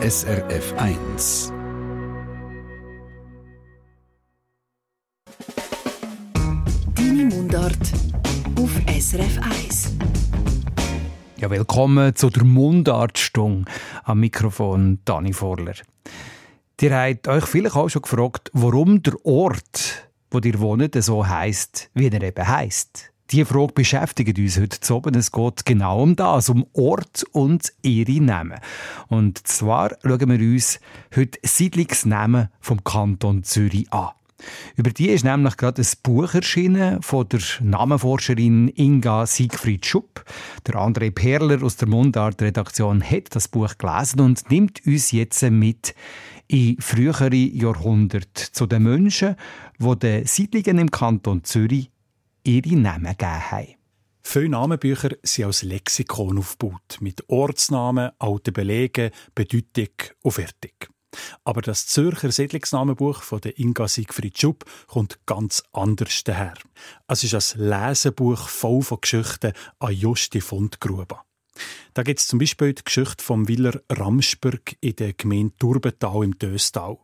SRF 1. Deine Mundart auf SRF 1. Ja, willkommen zu der Mundartstunde. Am Mikrofon Dani Vorler. Ihr habt euch vielleicht auch schon gefragt, warum der Ort, wo ihr wohnt, so heisst, wie er eben heisst. Die Frage beschäftigt uns heute oben. Es geht genau um das, um Ort und ihre Namen. Und zwar schauen wir uns heute Siedlungsnamen vom Kanton Zürich an. Über die ist nämlich gerade ein Buch erschienen von der Namenforscherin Inga Siegfried Schupp. Der André Perler aus der Mundart-Redaktion hat das Buch gelesen und nimmt uns jetzt mit in frühere Jahrhunderte zu den Menschen, die den Siedlungen im Kanton Zürich ihre Namen gegeben haben. Viele Namenbücher sind als Lexikon aufgebaut, mit Ortsnamen, alten Belegen, Bedeutung und fertig. Aber das Zürcher Siedlungsnamenbuch von der Inga Siegfried Schupp kommt ganz anders daher. Es ist ein Lesebuch voll von Geschichten an Justi Fundgrube. Da gibt es zum Beispiel die Geschichte vom Willer Ramsberg in der Gemeinde Turbental im Döstal.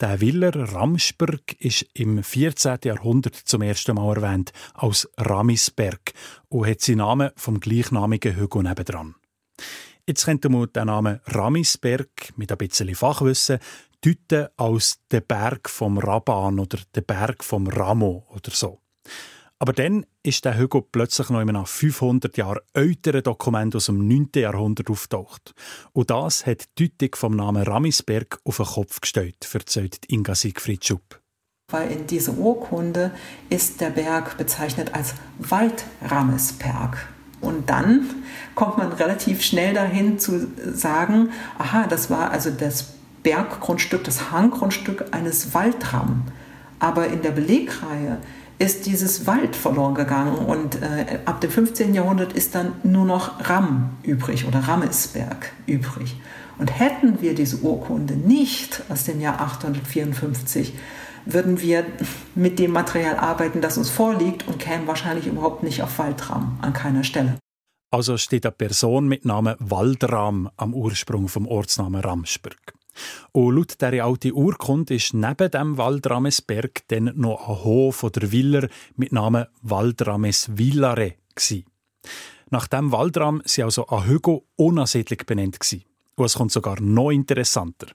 Der Willer Ramsberg ist im 14. Jahrhundert zum ersten Mal erwähnt als Ramisberg und hat seinen Namen vom gleichnamigen Hügel nebendran. Jetzt könnte man den Namen Ramisberg mit ein bisschen Fachwissen deuten als der Berg vom Raban oder der Berg vom Ramo oder so. Aber dann ist der Hügel plötzlich noch in einem 500 Jahre älteren Dokument aus dem 9. Jahrhundert auftaucht. Und das hat die Deutung vom Namen Ramisberg auf den Kopf gestellt, erzählt Inga Siegfried Schupp. Weil in dieser Urkunde ist der Berg bezeichnet als Waldramesberg. Und dann kommt man relativ schnell dahin zu sagen, aha, das war also das Berggrundstück, das Hanggrundstück eines Waldram. Aber in der Belegreihe ist dieses Wald verloren gegangen und äh, ab dem 15. Jahrhundert ist dann nur noch Ram übrig oder Rammesberg übrig. Und hätten wir diese Urkunde nicht aus dem Jahr 854, würden wir mit dem Material arbeiten, das uns vorliegt und kämen wahrscheinlich überhaupt nicht auf Waldram an keiner Stelle. Also steht eine Person mit Namen Waldram am Ursprung vom Ortsnamen Ramsberg. Und laut dieser alten Urkunde ist neben dem Waldramesberg dann noch ein Hof oder Viller mit Namen Waldrames Villare. Nach dem Waldram sind also ein Hügel unansiedlich benannt. Und es kommt sogar noch interessanter.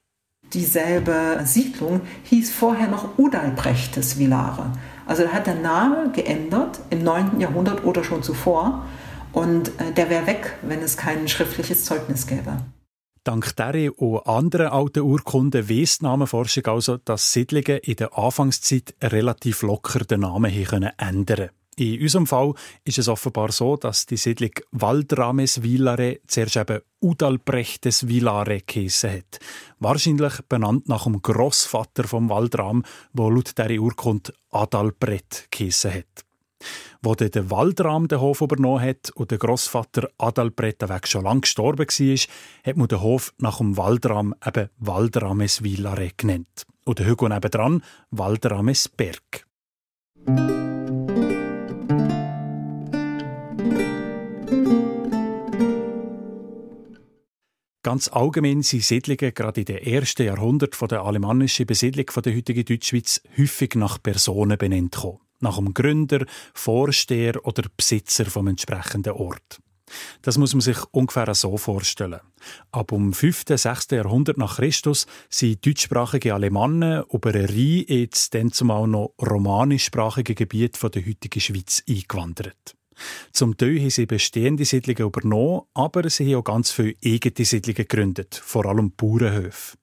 Dieselbe Siedlung hieß vorher noch Udalbrechtes Villare. Also da hat der Name geändert im 9. Jahrhundert oder schon zuvor. Und äh, der wäre weg, wenn es kein schriftliches Zeugnis gäbe. Dank dieser und anderen alten Urkunden weiss die Namenforschung also, dass Siedlungen in der Anfangszeit relativ locker den Namen ändern können. In unserem Fall ist es offenbar so, dass die Siedlung Waldrames Villare zuerst eben Udalbrechtes Villare geheissen hat. Wahrscheinlich benannt nach dem Grossvater vom Waldram, wo laut dieser Urkunde Adalbret geheissen hat. Wo der Waldram den Hof übernommen hat und der Grossvater Adalbret weg schon lang gestorben war, hat man den Hof nach dem Waldram eben Waldrames Villare genannt. Und der Hügel nebendran Waldrames Berg. Ganz allgemein sind Siedlungen gerade in den ersten Jahrhunderten der alemannischen Besiedlung der heutigen Deutschschweiz häufig nach Personen benannt gekommen nach dem Gründer, Vorsteher oder Besitzer vom entsprechenden Ort. Das muss man sich ungefähr so vorstellen. Ab dem 5. 6. Jahrhundert nach Christus sind deutschsprachige Alemannen über den Rhein ins dann zumal noch romanischsprachige Gebiet der heutigen Schweiz eingewandert. Zum Teil haben sie bestehende Siedlungen übernommen, aber sie haben auch ganz viele eigene Siedlungen gegründet, vor allem Bauernhöfe.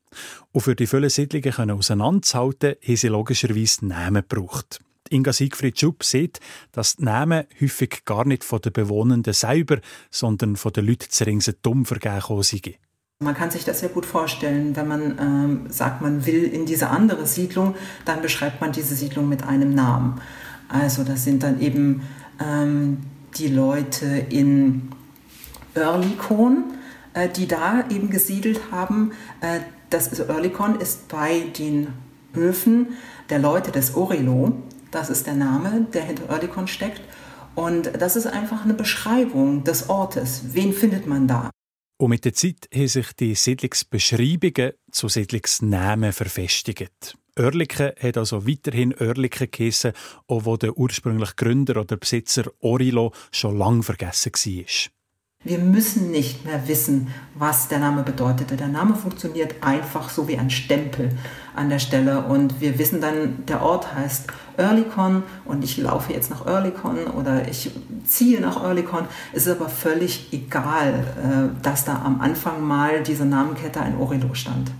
Und für die vielen Siedlungen auseinanderzuhalten, haben sie logischerweise Namen gebraucht. Inga Siegfried Schupp sieht, dass die Namen häufig gar nicht von den Bewohnenden selber, sondern von den Leuten zu ringsherum vergeben sind. Man kann sich das sehr gut vorstellen, wenn man ähm, sagt, man will in diese andere Siedlung, dann beschreibt man diese Siedlung mit einem Namen. Also das sind dann eben ähm, die Leute in Oerlikon, äh, die da eben gesiedelt haben. Äh, das ist, Oerlikon ist bei den Höfen der Leute des Orelo. Das ist der Name, der hinter Oerlikon steckt. Und das ist einfach eine Beschreibung des Ortes. Wen findet man da? Und mit der Zeit haben sich die Siedlungsbeschreibungen zu Siedlungsnamen verfestigt. Oerlikon hat also weiterhin Oerlikon geheissen, auch wo der ursprüngliche Gründer oder Besitzer Orilo schon lange vergessen war. Wir müssen nicht mehr wissen, was der Name bedeutete. Der Name funktioniert einfach so wie ein Stempel an der Stelle und wir wissen dann, der Ort heißt Oerlikon und ich laufe jetzt nach Oerlikon oder ich ziehe nach Oerlikon. Es ist aber völlig egal, äh, dass da am Anfang mal diese Namenkette ein Orelo stand.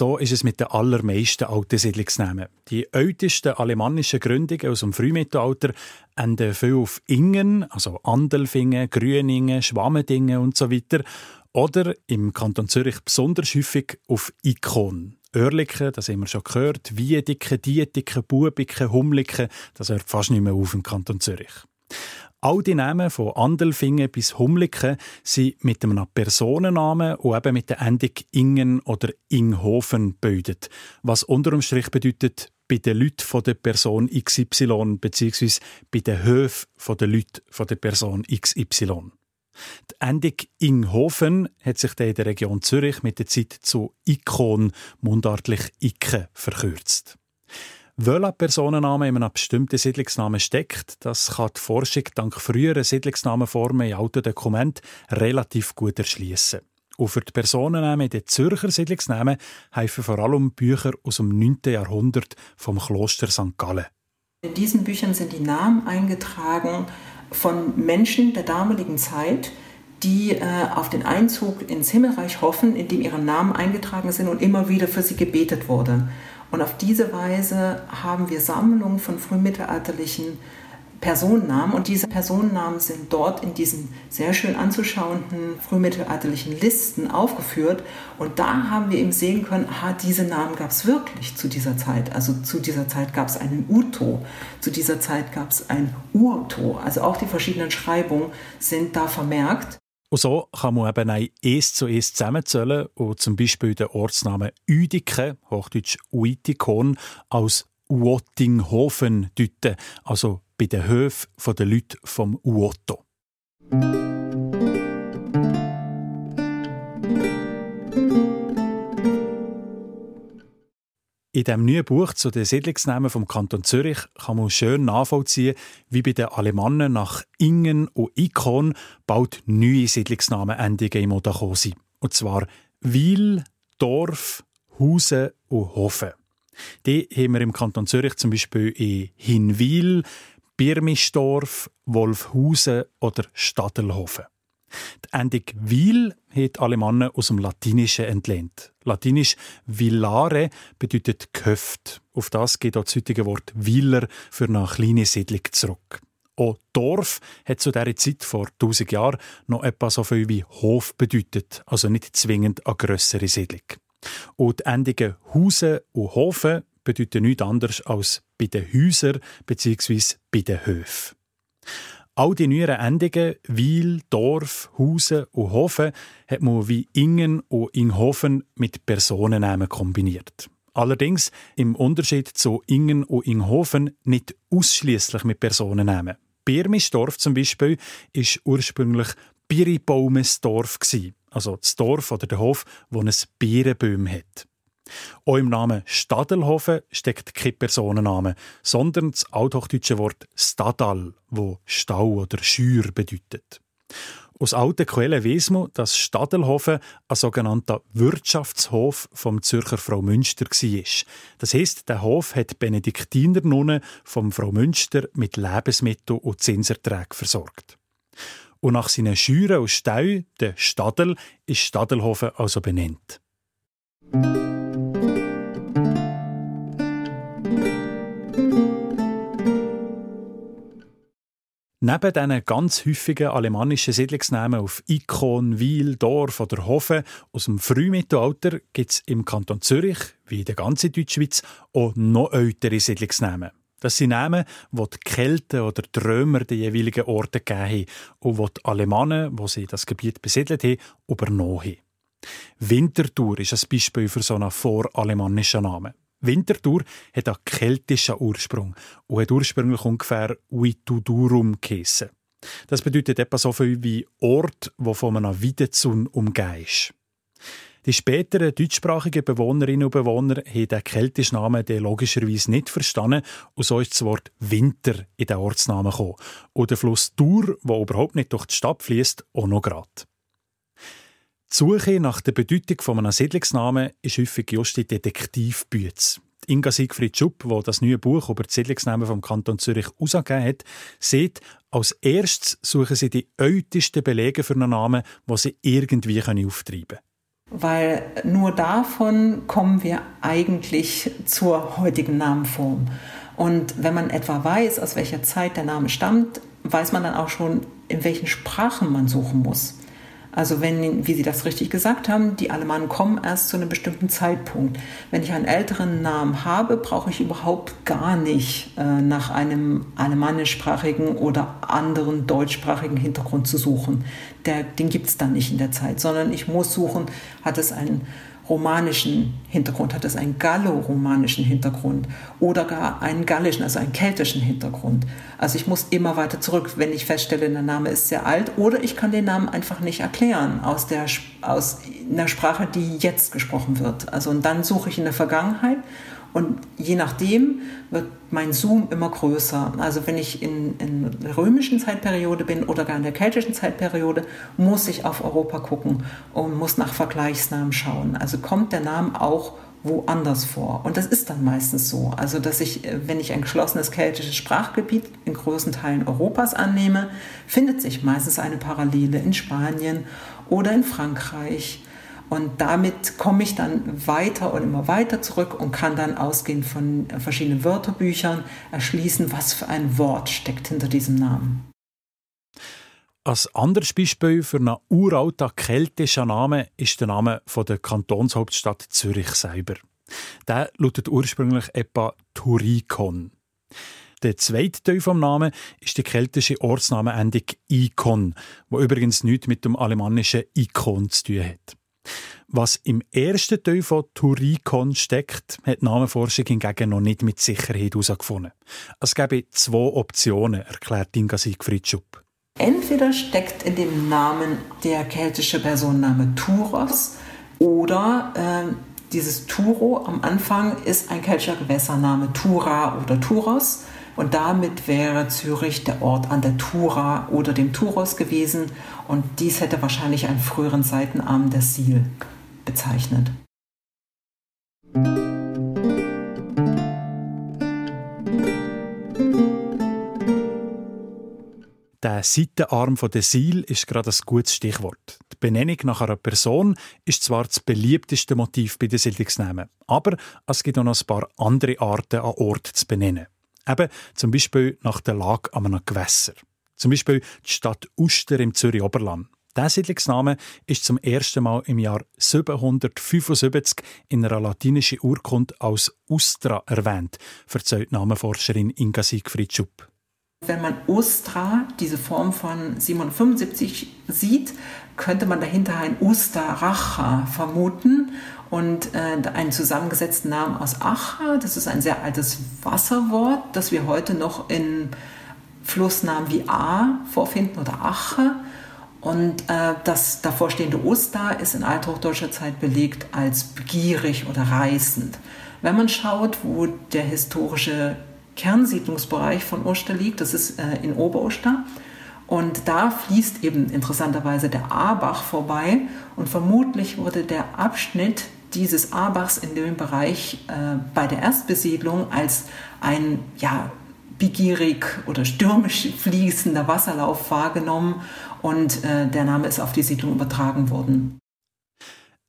So ist es mit den allermeisten alten Siedlungsnamen. Die ältesten alemannischen Gründungen aus dem Frühmittelalter enden viel auf Ingen, also Andelfingen, Grüningen, Schwammendingen und so weiter. Oder im Kanton Zürich besonders häufig auf Ikon. Oerlikon, das haben wir schon gehört, Wiedeken, Dietiken, Bubiken, Humliken, das hört fast nicht mehr auf im Kanton Zürich. All die Namen von Andelfingen bis Humliken sind mit einem Personennamen und eben mit der Endung Ingen oder Inghofen gebildet. Was unter dem Strich bedeutet, bei den Leuten von der Person XY bzw. bei den Höfen der Leute von der Person XY. Die Endung Inghofen hat sich in der Region Zürich mit der Zeit zu Ikon, mundartlich Icke, verkürzt. Welcher Personenname in einem bestimmten Siedlungsnamen steckt, das kann die Forschung dank früheren Siedlungsnamenformen in alten Dokumenten relativ gut erschließen. Und für die Personennamen in den Zürcher Siedlungsnamen helfen vor allem Bücher aus dem 9. Jahrhundert vom Kloster St. Gallen. In diesen Büchern sind die Namen eingetragen von Menschen der damaligen Zeit, die äh, auf den Einzug ins Himmelreich hoffen, in dem ihre Namen eingetragen sind und immer wieder für sie gebetet wurde. Und auf diese Weise haben wir Sammlungen von frühmittelalterlichen Personennamen und diese Personennamen sind dort in diesen sehr schön anzuschauenden frühmittelalterlichen Listen aufgeführt und da haben wir eben sehen können, aha, diese Namen gab es wirklich zu dieser Zeit. Also zu dieser Zeit gab es einen Uto, zu dieser Zeit gab es ein Urto. Also auch die verschiedenen Schreibungen sind da vermerkt. Und so kann man eben ein eins zu eins zusammenzählen und zum Beispiel den Ortsnamen Uedike, hochdeutsch Uitikon, als Uottinghofen deuten, also bei den Höfen der Leute vom Uoto. In dem neuen Buch zu den Siedlungsnamen vom Kanton Zürich kann man schön nachvollziehen, wie bei den Alemannen nach Ingen und Ikon bald neue Siedlungsnamenendungen im Oda sind. Und zwar Wil, Dorf, Hause und Hofen. Die haben wir im Kanton Zürich zum Beispiel in Hinwil, Birmisdorf, Wolfhausen oder Stadelhofen. Die Endung «vil» hat Alemannen aus dem Latinischen entlehnt. Latinisch «villare» bedeutet «Gehöft». Auf das geht auch das heutige Wort «Wieler» für eine kleine Siedlung zurück. Auch Dorf hat zu dieser Zeit vor 1000 Jahren noch etwas so viel wie Hof bedeutet, also nicht zwingend eine grössere Siedlung. Und die Endungen Hause und Hofen bedeuten nichts anderes als bei den Häusern bzw. bei den Höfen. All die neueren Endungen, Wiel, Dorf, Hause und Hofen, hat man wie Ingen und Inghofen mit Personennamen kombiniert. Allerdings im Unterschied zu Ingen und Inghofen nicht ausschließlich mit Personennamen. Birmisdorf zum Beispiel ist ursprünglich Biribaumesdorf also das Dorf oder der Hof, wo ein Birnbäum hat. Auch im Namen Stadelhofen steckt kein Personenname, sondern das althochdeutsche Wort Stadal, wo Stau oder Schür bedeutet. Aus alten Quellen weiss man, dass Stadelhofen ein sogenannter Wirtschaftshof vom Zürcher Frau Münster war. Das heisst, der Hof hat Benediktiner Nonnen vom Frau Münster mit Lebensmitteln und Zinserträgen versorgt. Und nach seinen Schüren und Stau, der Stadel, ist Stadelhofen also benannt. Neben diesen ganz häufigen alemannischen Siedlungsnamen auf Ikon, Wiel, Dorf oder Hofen aus dem Frühmittelalter gibt es im Kanton Zürich, wie in der ganzen Deutschschweiz, auch noch ältere Siedlungsnamen. Das sind Namen, die die Kelten oder die Römer den jeweiligen Orten gegeben haben und die die Alemannen, die sie das Gebiet besiedelt haben, übernommen haben. Winterthur ist ein Beispiel für so einen voralemannischen Namen. Winterthur hat einen keltischen Ursprung und hat ursprünglich ungefähr Uitudurum geheissen. Das bedeutet etwa so viel wie Ort, wo von einer Weidezun umgeben ist. Die späteren deutschsprachigen Bewohnerinnen und Bewohner haben den keltischen Namen logischerweise nicht verstanden und so ist das Wort Winter in den Ortsnamen gekommen. Und der Fluss Dur, der überhaupt nicht durch die Stadt fließt, auch noch gerade. Die Suche nach der Bedeutung von einem Siedlungsnamen ist häufig just die Detektivbüte. Inga Siegfried Schupp, der das neue Buch über die Siedlungsnamen vom Kanton Zürich herausgegeben hat, sieht, als erstes suchen sie die ältesten Belege für einen Namen, die sie irgendwie auftreiben können weil nur davon kommen wir eigentlich zur heutigen Namenform. Und wenn man etwa weiß, aus welcher Zeit der Name stammt, weiß man dann auch schon, in welchen Sprachen man suchen muss. Also wenn, wie Sie das richtig gesagt haben, die Alemannen kommen erst zu einem bestimmten Zeitpunkt. Wenn ich einen älteren Namen habe, brauche ich überhaupt gar nicht äh, nach einem alemannischsprachigen oder anderen deutschsprachigen Hintergrund zu suchen. Der, den gibt es dann nicht in der Zeit, sondern ich muss suchen, hat es einen romanischen Hintergrund, hat es einen gallo-romanischen Hintergrund oder gar einen gallischen, also einen keltischen Hintergrund. Also ich muss immer weiter zurück, wenn ich feststelle, der Name ist sehr alt oder ich kann den Namen einfach nicht erklären aus, der, aus einer Sprache, die jetzt gesprochen wird. Also und dann suche ich in der Vergangenheit und je nachdem wird mein Zoom immer größer. Also wenn ich in, in der römischen Zeitperiode bin oder gar in der keltischen Zeitperiode, muss ich auf Europa gucken und muss nach Vergleichsnamen schauen. Also kommt der Name auch woanders vor. Und das ist dann meistens so. Also, dass ich, wenn ich ein geschlossenes keltisches Sprachgebiet in großen Teilen Europas annehme, findet sich meistens eine Parallele in Spanien oder in Frankreich und damit komme ich dann weiter und immer weiter zurück und kann dann ausgehend von verschiedenen Wörterbüchern erschließen, was für ein Wort steckt hinter diesem Namen. Als anderes Beispiel für einen uralten keltischen Namen ist der Name von der Kantonshauptstadt Zürich selber. Der lautet ursprünglich etwa Turikon. Der zweite Teil vom Namen ist die keltische Ortsnamenendung Ikon, wo übrigens nichts mit dem alemannischen Ikon zu tun hat. Was im ersten Teil von Turikon steckt, hat die Namenforschung hingegen noch nicht mit Sicherheit herausgefunden. Es gäbe zwei Optionen, erklärt Inga Siegfried Schupp. Entweder steckt in dem Namen der keltische Personenname Turos oder äh, dieses Turo am Anfang ist ein keltischer Gewässername Tura oder Turos. Und damit wäre Zürich der Ort an der Tura oder dem Turos gewesen. Und dies hätte wahrscheinlich einen früheren Seitenarm der Sil bezeichnet. Der Seitenarm der Sil ist gerade ein gutes Stichwort. Die Benennung nach einer Person ist zwar das beliebteste Motiv bei den Siedlungsnamen, aber es gibt auch noch ein paar andere Arten, an Ort zu benennen. Eben zum Beispiel nach der Lage an einem Gewässer. Zum Beispiel die Stadt Uster im Zürich Oberland. Der Siedlungsname ist zum ersten Mal im Jahr 775 in einer latinischen Urkunde als Ustra erwähnt, verzeiht Namenforscherin Inga Siegfried Schupp. Wenn man Ustra, diese Form von 775, sieht, könnte man dahinter ein Ustaracha vermuten und äh, einen zusammengesetzten Namen aus Acha. Das ist ein sehr altes Wasserwort, das wir heute noch in Flussnamen wie A vorfinden oder Ache. Und äh, das davorstehende Oster ist in althochdeutscher Zeit belegt als begierig oder reißend. Wenn man schaut, wo der historische Kernsiedlungsbereich von Oster liegt, das ist äh, in Oberoster, und da fließt eben interessanterweise der Aabach vorbei und vermutlich wurde der Abschnitt dieses Aabachs in dem Bereich äh, bei der Erstbesiedlung als ein ja, begierig oder stürmisch fließender Wasserlauf wahrgenommen und äh, der Name ist auf die Siedlung übertragen worden.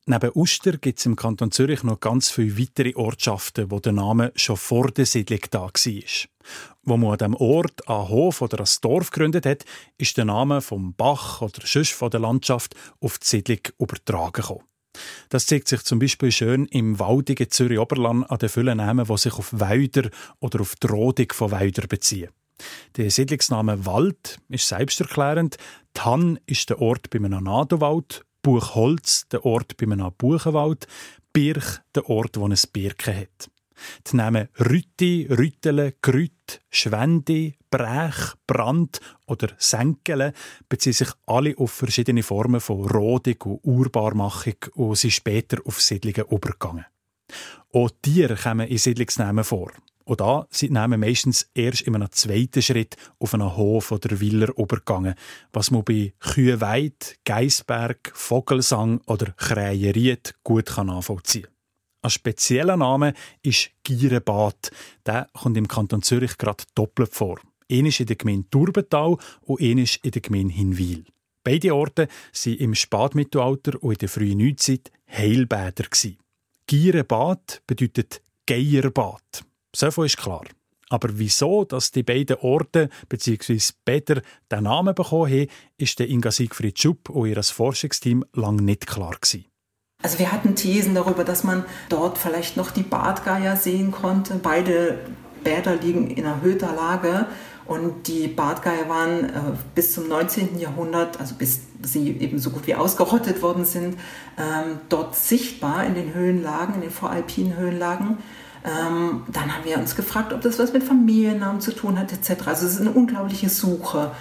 Neben Uster gibt es im Kanton Zürich noch ganz viele weitere Ortschaften, wo der Name schon vor der Siedlung da war. Wo man an diesem Ort einen Hof oder ein Dorf gegründet hat, ist der Name vom Bach oder sonst von der Landschaft auf die Siedlung übertragen gekommen. Das zeigt sich zum Beispiel schön im waldigen Zürich Oberland an den vielen Namen, die sich auf Wälder oder auf die Rodung von Wäldern beziehen. Der Siedlungsname Wald ist selbsterklärend. Tann ist der Ort bei einem Nadowald, Buchholz der Ort bei einem Buchenwald, Birch der Ort, wo es Birken hat. Die Namen Rütti, Rüttele, Grüt, Schwendi, Brech, Brand oder Senkele beziehen sich alle auf verschiedene Formen von Rodung und Urbarmachung und sind später auf Siedlungen übergegangen. Auch Tiere kommen in Siedlungsnamen vor. Und da sind Namen meistens erst in einem zweiten Schritt auf einen Hof oder Villa übergegangen, was man bei Kühenweid, Geisberg, Vogelsang oder Kräheried gut nachvollziehen kann. Ein spezieller Name ist Gierenbad. Der kommt im Kanton Zürich gerade doppelt vor. Einer in der Gemeinde Turbental und einer in der Gemeinde Hinwil. Beide Orte waren im Spätmittelalter und in der frühen Neuzeit Heilbäder. Gierenbad bedeutet Geierbad. So viel ist klar. Aber wieso, dass die beiden Orte bzw. Bäder den Namen bekommen haben, ist der Inga Siegfried Schupp und ihr Forschungsteam lange nicht klar gewesen. Also wir hatten Thesen darüber, dass man dort vielleicht noch die Badgeier sehen konnte. Beide Bäder liegen in erhöhter Lage und die Badgeier waren äh, bis zum 19. Jahrhundert, also bis sie eben so gut wie ausgerottet worden sind, ähm, dort sichtbar in den Höhenlagen, in den voralpinen Höhenlagen. Ähm, dann haben wir uns gefragt, ob das was mit Familiennamen zu tun hat, etc. Also es ist eine unglaubliche Suche,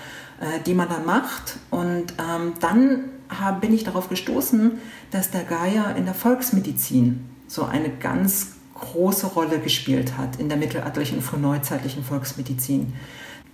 äh, die man da macht. Und ähm, dann hab, bin ich darauf gestoßen, dass der Geier in der Volksmedizin so eine ganz große Rolle gespielt hat in der mittelalterlichen und frühneuzeitlichen Volksmedizin.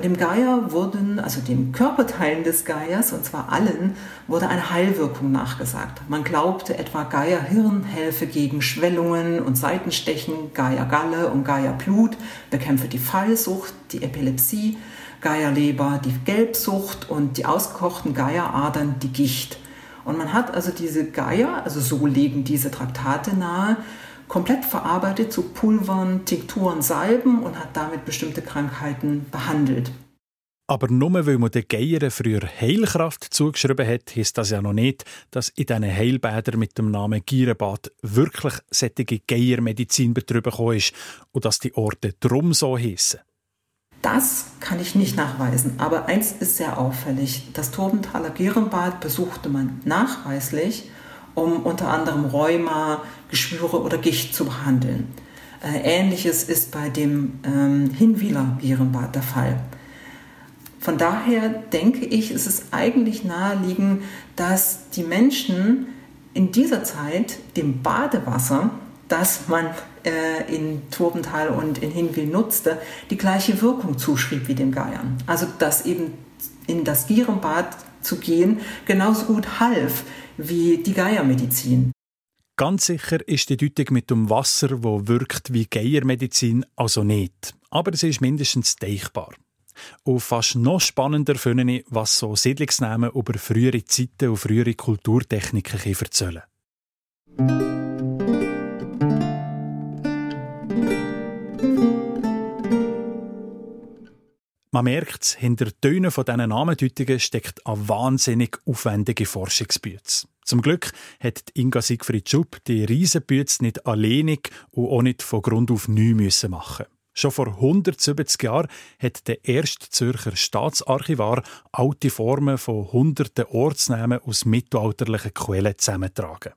Dem Geier wurden, also den Körperteilen des Geiers, und zwar allen, wurde eine Heilwirkung nachgesagt. Man glaubte etwa, Geierhirn helfe gegen Schwellungen und Seitenstechen, Geiergalle und Geierblut bekämpfe die Fallsucht, die Epilepsie, Geierleber die Gelbsucht und die ausgekochten Geieradern die Gicht. Und man hat also diese Geier, also so legen diese Traktate nahe, komplett verarbeitet zu Pulvern, Tinkturen, Salben und hat damit bestimmte Krankheiten behandelt. Aber nur weil man den Geiern früher Heilkraft zugeschrieben hat, heisst das ja noch nicht, dass in diesen Heilbädern mit dem Namen Gierenbad wirklich sättige Geiermedizin betrieben ist und dass die Orte drum so heissen. Das kann ich nicht nachweisen, aber eins ist sehr auffällig. Das Turbenthaler Gierenbad besuchte man nachweislich um unter anderem Rheuma, Geschwüre oder Gicht zu behandeln. Äh, Ähnliches ist bei dem ähm, Hinwiler Virenbad der Fall. Von daher denke ich, ist es eigentlich naheliegend, dass die Menschen in dieser Zeit dem Badewasser, das man äh, in Turbental und in Hinwil nutzte, die gleiche Wirkung zuschrieb wie den Geiern. Also dass eben in das Gierenbad zu gehen genauso gut half wie die Geiermedizin. Ganz sicher ist die Deutung mit dem Wasser, wo wirkt wie Geiermedizin, also nicht. Aber es ist mindestens denkbar. Und fast noch spannender finde ich, was so Siedlungsnamen über frühere Zeiten und frühere Kulturtechniken erzählen. Man merkt hinter Tönen von diesen Namendeutungen steckt eine wahnsinnig aufwendige Forschungsbüte. Zum Glück hat Inga Siegfried Schupp die Riesenbüte nicht alleinig und auch nicht von Grund auf neu machen. Schon vor 170 Jahren hat der erste Zürcher Staatsarchivar alte Formen von hunderten Ortsnamen aus mittelalterlichen Quellen zusammengetragen.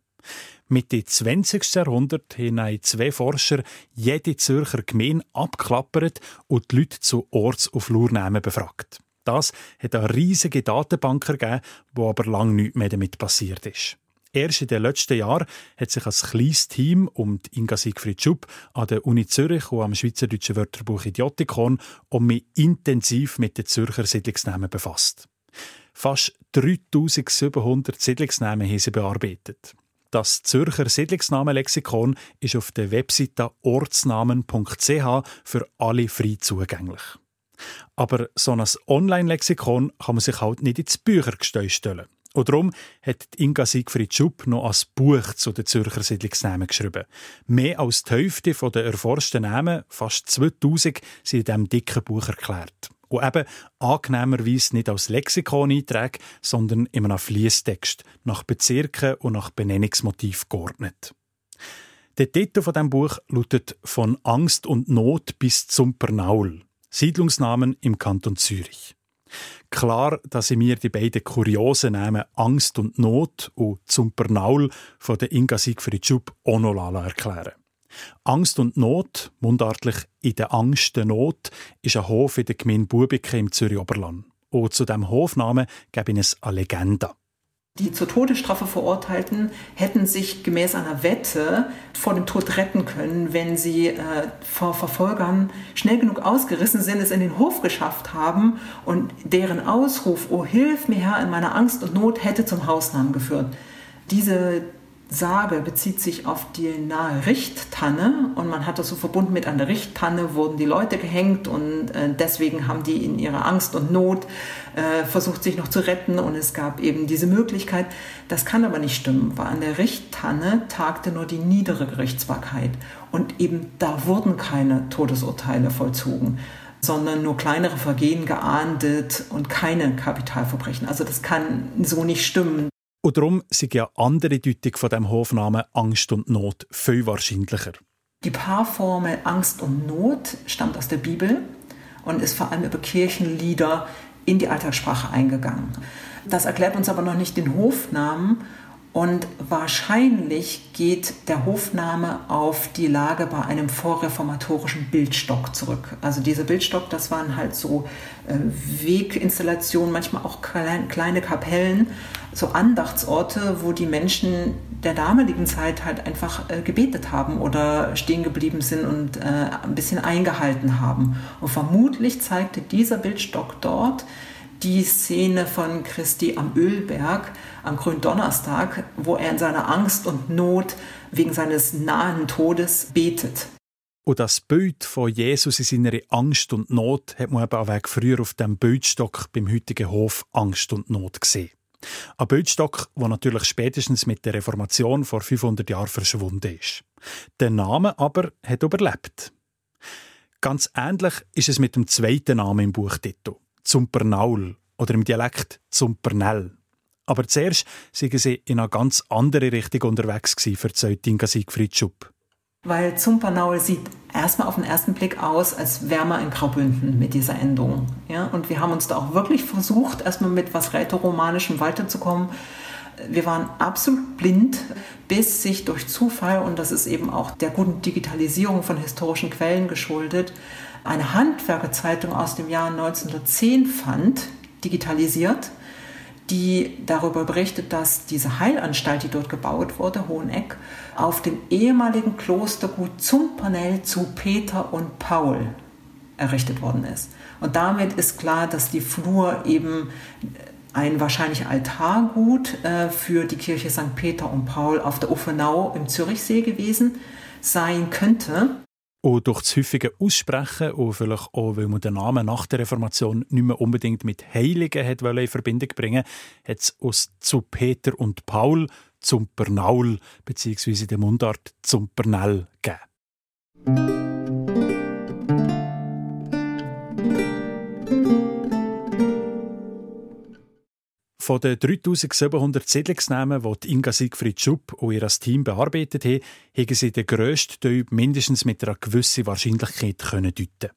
Mitte 20. Jahrhundert haben zwei Forscher jede Zürcher Gemeinde abgeklappert und die Leute zu Orts- und Flurnamen befragt. Das hat eine riesige Datenbank ergeben, wo aber lange nichts mehr damit passiert ist. Erst in den letzten Jahren hat sich ein kleines Team um Inga Siegfried Schupp an der Uni Zürich und am Schweizerdeutschen Wörterbuch Idiotikon um mich intensiv mit den Zürcher Siedlungsnamen befasst. Fast 3700 Siedlungsnamen haben sie bearbeitet. Das Zürcher Siedlungsnamenlexikon ist auf der Webseite ortsnamen.ch für alle frei zugänglich. Aber so ein Online-Lexikon kann man sich halt nicht ins Büchergestell stellen. Und darum hat Inga Siegfried Schupp noch ein Buch zu den Zürcher Siedlungsnamen geschrieben. Mehr als die Hälfte der erforschten Namen, fast 2000, sind in diesem dicken Buch erklärt. Und eben angenehmerweise nicht als Lexikon-Einträge, sondern in einem Fließtext, nach Bezirken und nach Benennungsmotiv geordnet. Der Titel von dem Buch lautet Von Angst und Not bis zum Pernaul. Siedlungsnamen im Kanton Zürich. Klar, dass ich mir die beiden kuriosen Namen Angst und Not und zum Pernaul von der Inga Siegfried Schub auch noch erklären Angst und Not, mundartlich in der Angst der Not, ist ein Hof in der Gemeinde Bubike im Zürich-Oberland. Und zu diesem Hofnamen gebe ich eine Legende. Die zur Todesstrafe Verurteilten hätten sich gemäß einer Wette vor dem Tod retten können, wenn sie äh, vor Verfolgern schnell genug ausgerissen sind, es in den Hof geschafft haben und deren Ausruf, oh hilf mir Herr in meiner Angst und Not, hätte zum Hausnamen geführt. Diese Sage bezieht sich auf die nahe Richttanne und man hat das so verbunden mit einer Richttanne wurden die Leute gehängt und äh, deswegen haben die in ihrer Angst und Not äh, versucht sich noch zu retten und es gab eben diese Möglichkeit. Das kann aber nicht stimmen, weil an der Richttanne tagte nur die niedere Gerichtsbarkeit und eben da wurden keine Todesurteile vollzogen sondern nur kleinere Vergehen geahndet und keine Kapitalverbrechen. Also das kann so nicht stimmen. Und darum sind ja andere Deutung von dem Hofnamen Angst und Not viel wahrscheinlicher. Die Paarformel Angst und Not stammt aus der Bibel und ist vor allem über Kirchenlieder in die Alltagssprache eingegangen. Das erklärt uns aber noch nicht den Hofnamen und wahrscheinlich geht der Hofname auf die Lage bei einem vorreformatorischen Bildstock zurück. Also dieser Bildstock, das waren halt so äh, Weginstallationen, manchmal auch kleine Kapellen, so Andachtsorte, wo die Menschen der damaligen Zeit halt einfach äh, gebetet haben oder stehen geblieben sind und äh, ein bisschen eingehalten haben. Und vermutlich zeigte dieser Bildstock dort die Szene von Christi am Ölberg am Gründonnerstag, wo er in seiner Angst und Not wegen seines nahen Todes betet. Und das Bild von Jesus in seiner Angst und Not hat man eben auch früher auf dem Bildstock beim heutigen Hof Angst und Not gesehen. Ein Bildstock, der natürlich spätestens mit der Reformation vor 500 Jahren verschwunden ist. Der Name aber hat überlebt. Ganz ähnlich ist es mit dem zweiten Namen im Buchtitel. Zumpernaul oder im Dialekt Zumpernell. Aber zuerst waren sie in eine ganz andere Richtung unterwegs, verzeiht Inga Siegfried Schupp. Weil Zumpernaul sieht erstmal auf den ersten Blick aus, als wäre in Graubünden mit dieser Endung. Ja? Und wir haben uns da auch wirklich versucht, erstmal mit was Rätoromanischem weiterzukommen. Wir waren absolut blind, bis sich durch Zufall, und das ist eben auch der guten Digitalisierung von historischen Quellen geschuldet, eine Handwerkerzeitung aus dem Jahr 1910 fand, digitalisiert, die darüber berichtet, dass diese Heilanstalt, die dort gebaut wurde, Hoheneck, auf dem ehemaligen Klostergut Zumpernell zu Peter und Paul errichtet worden ist. Und damit ist klar, dass die Flur eben ein wahrscheinlich Altargut äh, für die Kirche St. Peter und Paul auf der Uffenau im Zürichsee gewesen sein könnte. Und durch das häufige Aussprechen und vielleicht auch, weil man den Namen nach der Reformation nicht mehr unbedingt mit Heiligen hat in Verbindung bringen hat es aus zu Peter und Paul zum Pernaul bzw. der Mundart zum Pernell gegeben. Von den 3700 Siedlungsnamen, die Inga Siegfried Schupp und ihr Team bearbeitet haben, haben sie den grössten Teil mindestens mit einer gewissen Wahrscheinlichkeit können deuten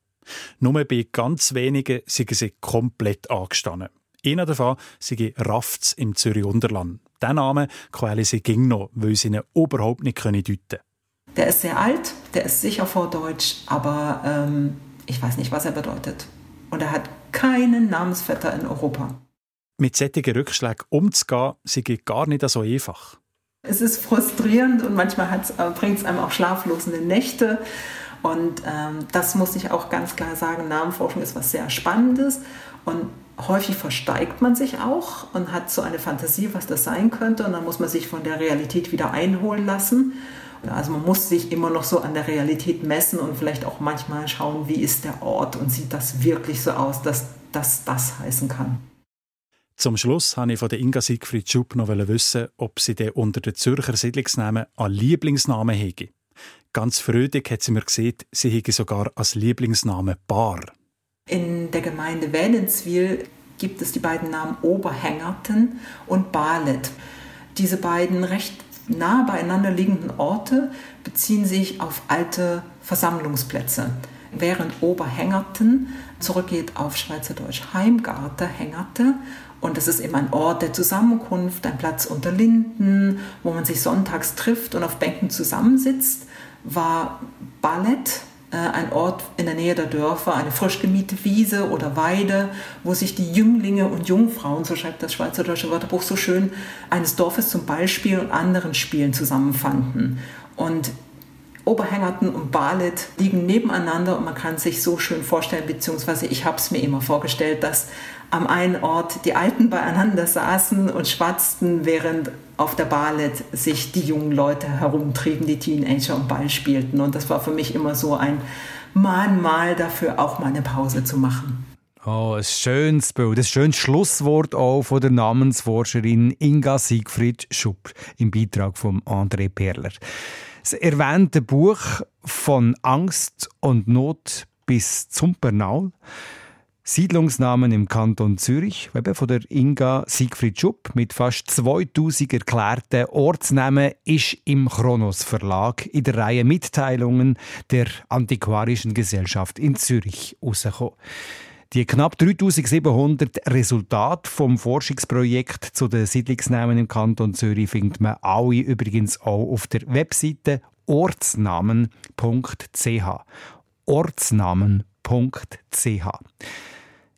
Nur bei ganz wenigen sind sie komplett angestanden. Einer davon sei Rafts im Zürich Unterland. Diesen Namen quälen sie ging noch, weil sie ihn überhaupt nicht deuten können. Der ist sehr alt, der ist sicher vordeutsch, aber ähm, ich weiß nicht, was er bedeutet. Und er hat keinen Namensvetter in Europa mit solchen Rückschlägen umzugehen, sei gar nicht so einfach. Es ist frustrierend und manchmal äh, bringt es einem auch schlaflosende Nächte. Und ähm, das muss ich auch ganz klar sagen, Namenforschung ist was sehr Spannendes und häufig versteigt man sich auch und hat so eine Fantasie, was das sein könnte und dann muss man sich von der Realität wieder einholen lassen. Also man muss sich immer noch so an der Realität messen und vielleicht auch manchmal schauen, wie ist der Ort und sieht das wirklich so aus, dass das das heißen kann. Zum Schluss wollte ich von Inga Siegfried Schupp noch wissen, ob sie den unter den Zürcher Siedlungsnamen einen Lieblingsnamen hege. Ganz fröhlich hat sie mir gesagt, sie hege sogar als Lieblingsnamen Bar. In der Gemeinde Wählenswil gibt es die beiden Namen Oberhängerten und Balet. Diese beiden recht nah beieinander liegenden Orte beziehen sich auf alte Versammlungsplätze. Während Oberhängerten zurückgeht auf Schweizerdeutsch Heimgarten, Hängerte und das ist eben ein Ort der Zusammenkunft, ein Platz unter Linden, wo man sich sonntags trifft und auf Bänken zusammensitzt. war Ballett, äh, ein Ort in der Nähe der Dörfer, eine frisch gemiete Wiese oder Weide, wo sich die Jünglinge und Jungfrauen, so schreibt das Schweizerdeutsche Wörterbuch so schön, eines Dorfes zum Beispiel und anderen Spielen zusammenfanden. Und Oberhängerten und Balit liegen nebeneinander und man kann sich so schön vorstellen, beziehungsweise ich habe es mir immer vorgestellt, dass am einen Ort die Alten beieinander saßen und schwatzten, während auf der Balit sich die jungen Leute herumtrieben, die Teenager und Ball spielten. Und das war für mich immer so ein Mahnmal dafür, auch mal eine Pause zu machen. Oh, ein schönes Bild, ein schönes Schlusswort auch von der Namensforscherin Inga Siegfried Schupp im Beitrag von André Perler. Das erwähnte Buch von Angst und Not bis zum Bernal. Siedlungsnamen im Kanton Zürich, eben von der Inga Siegfried Schupp mit fast 2000 erklärten Ortsnamen, ist im Kronos Verlag in der Reihe Mitteilungen der Antiquarischen Gesellschaft in Zürich herausgekommen. Die knapp 3700 Resultate vom Forschungsprojekt zu den Siedlungsnamen im Kanton Zürich findet man alle übrigens auch auf der Webseite ortsnamen.ch. Ortsnamen.ch.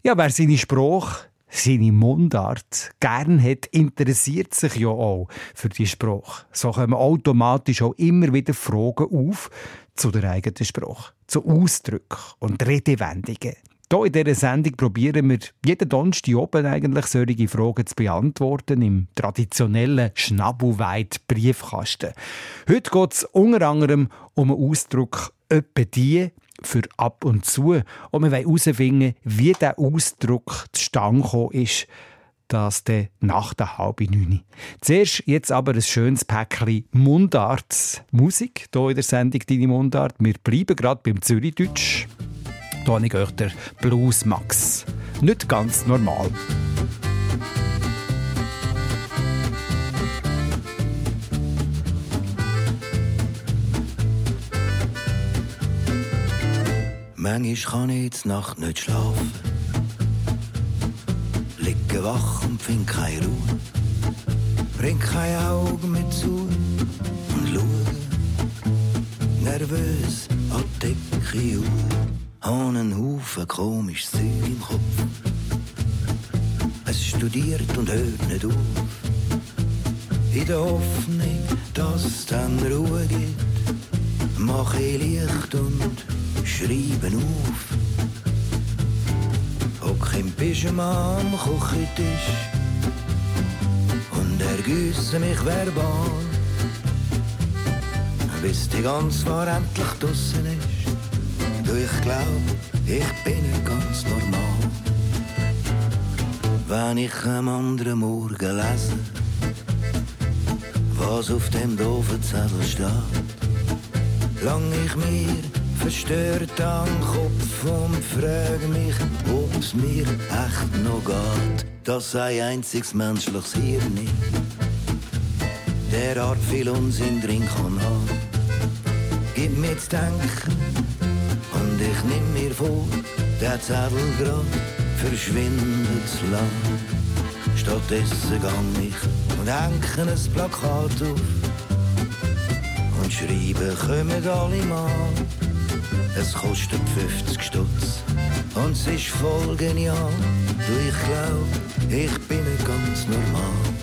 Ja, wer seine Sprache, seine Mundart gern hat, interessiert sich ja auch für die Sprache. So kommen automatisch auch immer wieder Fragen auf zu der eigenen Sprache, zu Ausdrücken und Redewendungen. Hier in dieser Sendung probieren wir jeden Donnerstag oben eigentlich solche Fragen zu beantworten im traditionellen Schnabelweit Briefkasten. Heute geht es unter anderem um einen Ausdruck «öppe die» für ab und zu und wir wollen herausfinden, wie der Ausdruck zustande gekommen ist, das dann nach der halben neun. Zuerst jetzt aber ein schönes Päckchen Mundarts-Musik hier in der Sendung «Deine Mundart». Wir bleiben gerade beim Zürichdeutsch. Hier habe ich euch der Blues Max. Nicht ganz normal. Manchmal kann ich die Nacht nicht schlafen. Liege wach und find keine Ruhe. Bring kein Auge mehr zu und schaue nervös an die Decke auf habe einen Haufen komisches Zeug im Kopf. Es studiert und hört nicht auf. In der Hoffnung, dass es dann Ruhe gibt, mache ich Licht und schreibe auf. Hock im Pyjama am Küchentisch und ergüsse mich verbal, bis die ganze War endlich draussen ist. Du, ich glaub, ich bin ganz normal. Wenn ich am anderen Morgen lese, was auf dem doofen Zettel steht, lang ich mir verstört am Kopf und frage mich, ob's mir echt noch geht, dass ein einziges menschliches Hirn derart viel Unsinn drin kann haben. Gib mir zu denken, und ich nimm mir vor, der Zettel grad verschwindet lang. Stattdessen gang ich und hänge ein Plakat auf und schreibe, kommen alle mal. Es kostet 50 Stutz und es ist voll genial. Du, ich glaub, ich bin ganz normal.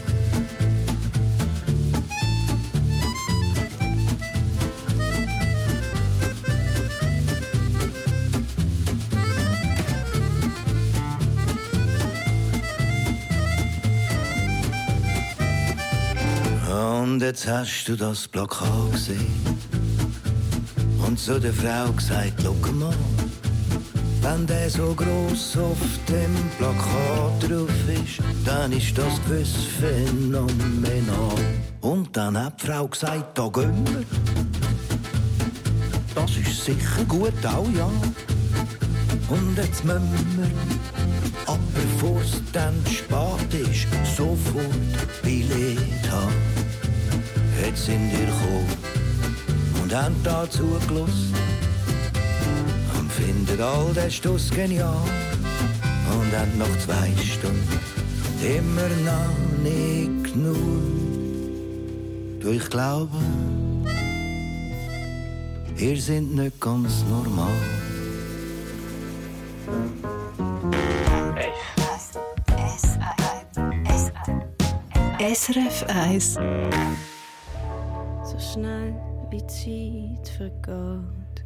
jetzt hast du das Plakat gesehen und zu der Frau gesagt, schau mal, wenn der so groß auf dem Plakat drauf ist, dann ist das gewiss phänomenal. Und dann hat die Frau gesagt, da gehen wir. Das ist sicher gut, auch ja. Und jetzt müssen wir, aber bevor es dann spät ist, sofort Billett haben. Jetzt sind ihr gekommen und haben da zugelassen und finden all den Stuss genial und haben noch zwei Stunden immer noch nicht genug. Doch ich glaube, ihr sind nicht ganz normal. SRF 1 So schnell Appetit vergaut.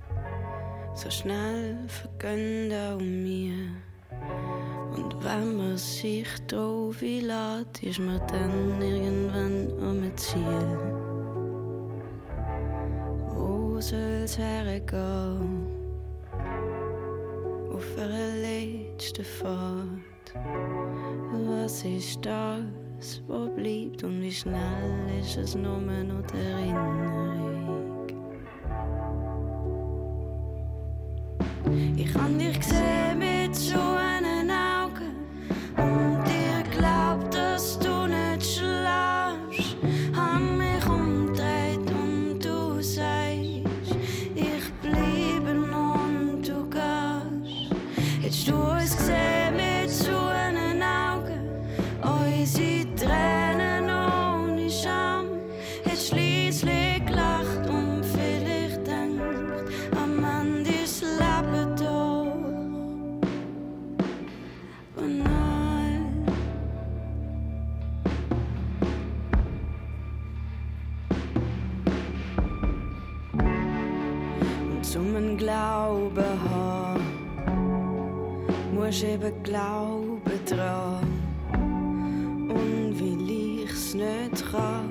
So schnell vergönnt auch mir. Und wenn man sich drauf lässt, ist man dann irgendwann am Ziel. Wo soll's hergehen? Auf einer letzten Fahrt. Was ist das, wo bleibt und wie schnell ist es nur noch der Erinnerung? anders gezegd. musst eben glauben dran. Und weil ich's nicht kann,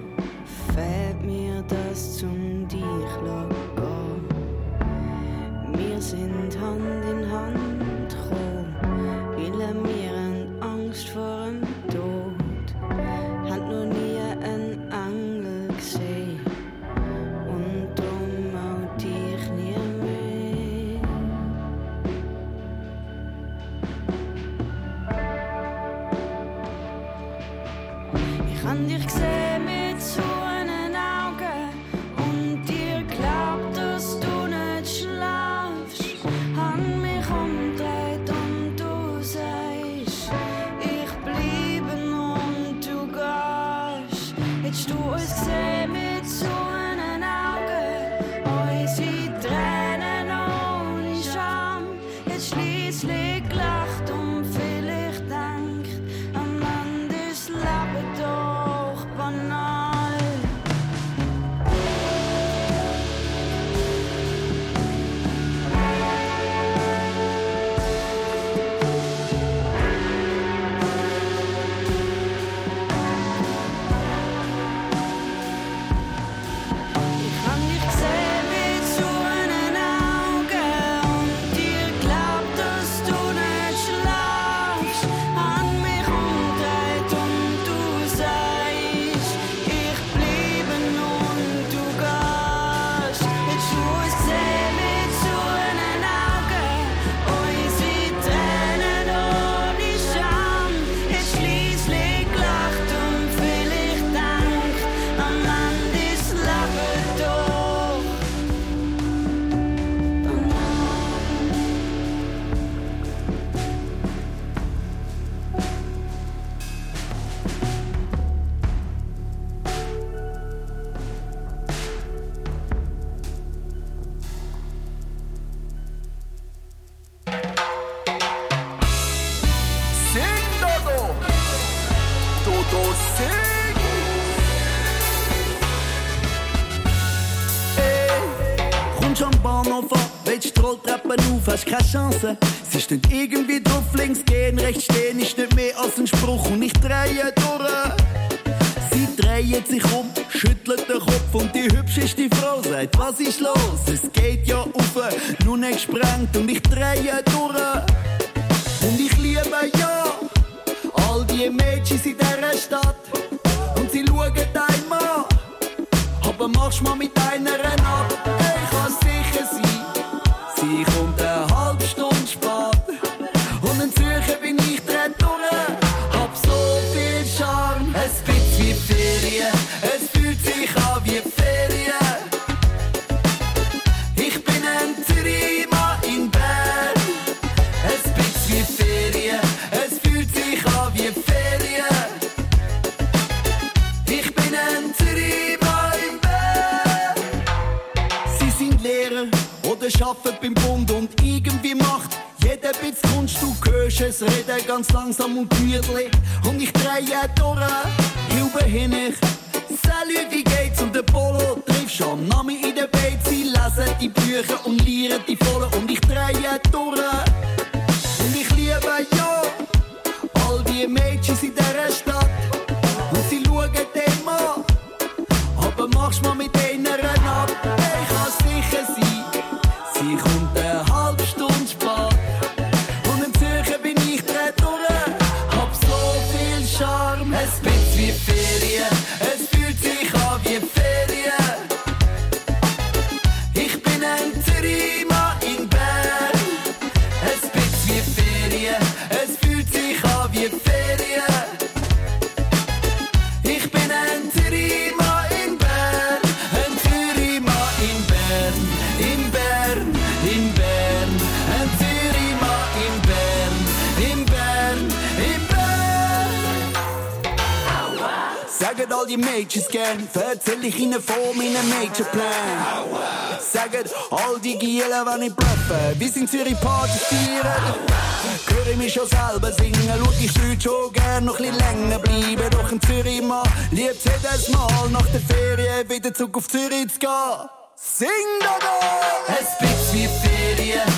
aber ich keine Chance. Sie steht irgendwie drauf, links gehen, rechts stehen, ist nicht mehr als ein Spruch und ich drehe durch. Sie dreht sich um, schüttelt den Kopf und die hübscheste Frau sagt, was ist los? Es geht ja auf, nun nicht gesprengt und ich drehe durch. Und ich liebe ja all die Mädchen in dieser Stadt und sie schauen einmal, aber machst mal mit einer ab. Arbeitet beim Bund und irgendwie macht jeder Bitz Kunst, du hörst es reden ganz langsam und gemütlich und ich drehe durch, hilbe hin ich. Salut, wie geht's? Und der Polo trifft schon Name in der Beiz. Sie lesen die Bücher und lieren die Vollen und ich drehe durch. Die Mädchen gern, erzähl ich ihnen von meinem Mädchenplan. Sagen all die Gielen, wenn ich bluffe, wie sind Zürich Partys feiern. Höre ich mich schon selber singen, schau ich heute schon gern noch ein länger bleiben. Doch in Zürich mal liebt jedes Mal nach der Ferien wieder zurück auf Zürich zu gehen. Sing da da! Es blickt wie Ferien,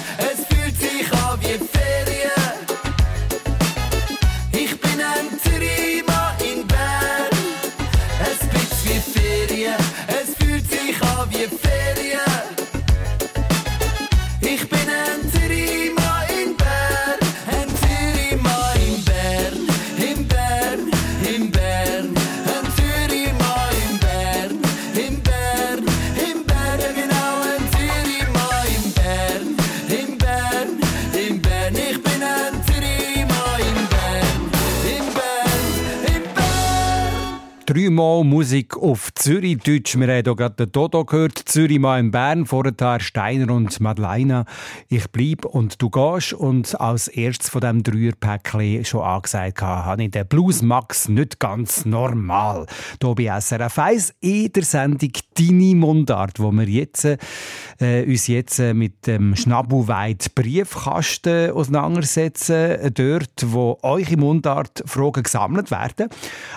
Dreimal Musik auf Zürich-Deutsch. Wir haben hier gerade den Dodo gehört, Zürich mal in Bern, vorher Steiner und Madeleine. Ich bleib und du gehst. Und als erstes von diesem Dreierpäckchen schon angesagt habe ich den Blues Max nicht ganz normal. Hier bei SRF 1 in der Sendung «Deine Mundart», wo wir jetzt, äh, uns jetzt äh, mit dem Schnabelweit Briefkasten auseinandersetzen, dort, wo eure Mundart Fragen gesammelt werden.